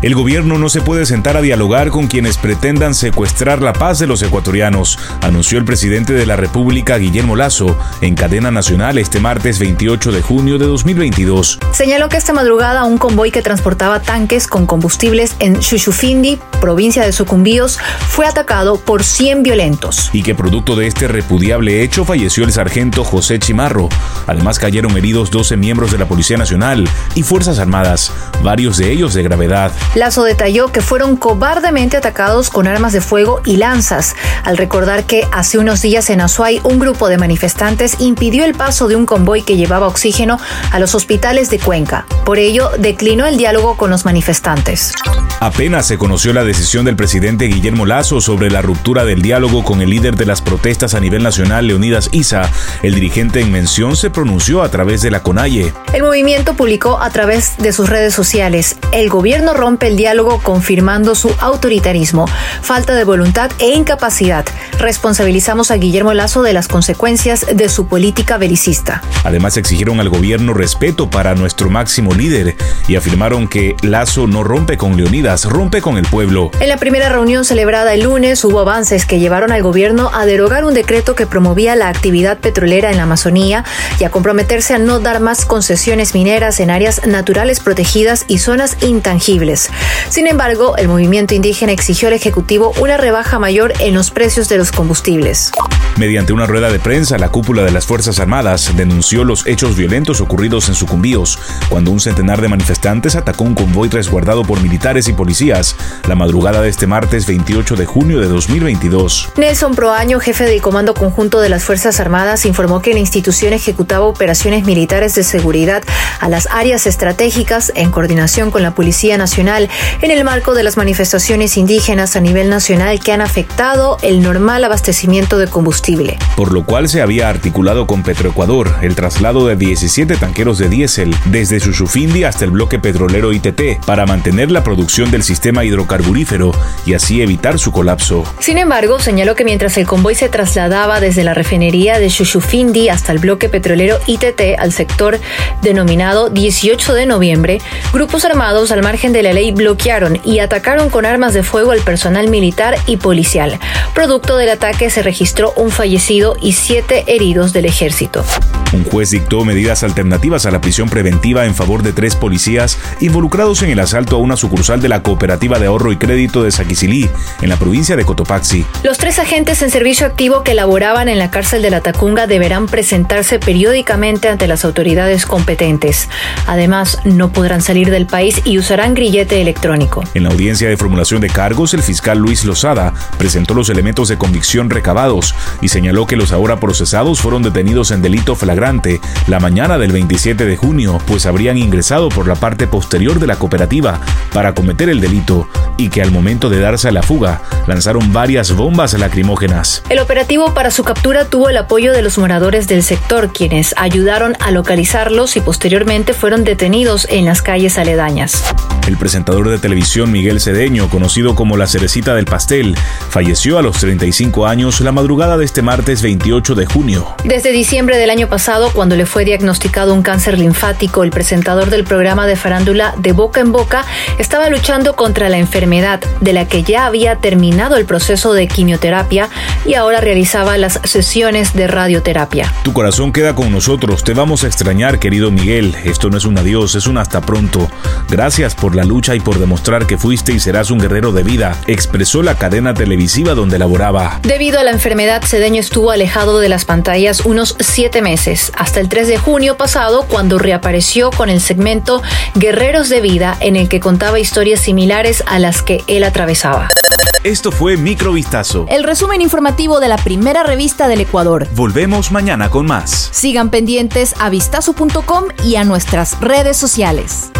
El gobierno no se puede sentar a dialogar con quienes pretendan secuestrar la paz de los ecuatorianos, anunció el presidente de la República, Guillermo Lazo, en cadena nacional este martes 28 de junio de 2022. Señaló que esta madrugada un convoy que transportaba tanques con combustibles en Chuchufindi, provincia de Sucumbíos, fue atacado por 100 violentos. Y que producto de este repudiable hecho falleció el sargento José Chimarro. Además cayeron heridos 12 miembros de la Policía Nacional y Fuerzas Armadas, varios de ellos de gravedad. Lazo detalló que fueron cobardemente atacados con armas de fuego y lanzas, al recordar que hace unos días en Azuay un grupo de manifestantes impidió el paso de un convoy que llevaba oxígeno a los hospitales de Cuenca. Por ello, declinó el diálogo con los manifestantes. Apenas se conoció la decisión del presidente Guillermo Lazo sobre la ruptura del diálogo con el líder de las protestas a nivel nacional, Leonidas Isa, el dirigente en mención se pronunció a través de la CONAIE. El movimiento publicó a través de sus redes sociales, el gobierno rompe el diálogo confirmando su autoritarismo, falta de voluntad e incapacidad. Responsabilizamos a Guillermo Lazo de las consecuencias de su política belicista. Además exigieron al gobierno respeto para nuestro máximo líder y afirmaron que Lazo no rompe con Leonidas, rompe con el pueblo. En la primera reunión celebrada el lunes hubo avances que llevaron al gobierno a derogar un decreto que promovía la actividad petrolera en la Amazonía y a comprometerse a no dar más concesiones mineras en áreas naturales protegidas y zonas intangibles. Sin embargo, el movimiento indígena exigió al Ejecutivo una rebaja mayor en los precios de los combustibles. Mediante una rueda de prensa, la cúpula de las Fuerzas Armadas denunció los hechos violentos ocurridos en Sucumbíos, cuando un centenar de manifestantes atacó un convoy resguardado por militares y policías la madrugada de este martes 28 de junio de 2022. Nelson Proaño, jefe del Comando Conjunto de las Fuerzas Armadas, informó que la institución ejecutaba operaciones militares de seguridad a las áreas estratégicas en coordinación con la Policía Nacional en el marco de las manifestaciones indígenas a nivel nacional que han afectado el normal abastecimiento de combustible. Por lo cual se había articulado con Petroecuador el traslado de 17 tanqueros de diésel desde Chuchufindi hasta el bloque petrolero ITT para mantener la producción del sistema hidrocarburífero y así evitar su colapso. Sin embargo, señaló que mientras el convoy se trasladaba desde la refinería de Chuchufindi hasta el bloque petrolero ITT al sector denominado 18 de noviembre, grupos armados al margen de la ley bloquearon y atacaron con armas de fuego al personal militar y policial. Producto del ataque se registró un fallecido y siete heridos del ejército. Un juez dictó medidas alternativas a la prisión preventiva en favor de tres policías involucrados en el asalto a una sucursal de la Cooperativa de Ahorro y Crédito de Saquicilí, en la provincia de Cotopaxi. Los tres agentes en servicio activo que laboraban en la cárcel de la Tacunga deberán presentarse periódicamente ante las autoridades competentes. Además, no podrán salir del país y usarán grillete electrónico. En la audiencia de formulación de cargos, el fiscal Luis Lozada presentó los elementos de convicción recabados y señaló que los ahora procesados fueron detenidos en delito la mañana del 27 de junio, pues habrían ingresado por la parte posterior de la cooperativa para cometer el delito y que al momento de darse a la fuga lanzaron varias bombas lacrimógenas. El operativo para su captura tuvo el apoyo de los moradores del sector, quienes ayudaron a localizarlos y posteriormente fueron detenidos en las calles aledañas. El presentador de televisión Miguel Cedeño, conocido como la cerecita del pastel, falleció a los 35 años la madrugada de este martes 28 de junio. Desde diciembre del año pasado, cuando le fue diagnosticado un cáncer linfático, el presentador del programa de farándula De Boca en Boca estaba luchando contra la enfermedad, de la que ya había terminado el proceso de quimioterapia y ahora realizaba las sesiones de radioterapia. Tu corazón queda con nosotros, te vamos a extrañar, querido Miguel. Esto no es un adiós, es un hasta pronto. Gracias por la lucha y por demostrar que fuiste y serás un guerrero de vida, expresó la cadena televisiva donde laboraba. Debido a la enfermedad, Cedeño estuvo alejado de las pantallas unos siete meses, hasta el 3 de junio pasado, cuando reapareció con el segmento Guerreros de Vida, en el que contaba historias similares a las que él atravesaba. Esto fue Microvistazo. El resumen informativo de la primera revista del Ecuador. Volvemos mañana con más. Sigan pendientes a vistazo.com y a nuestras redes sociales.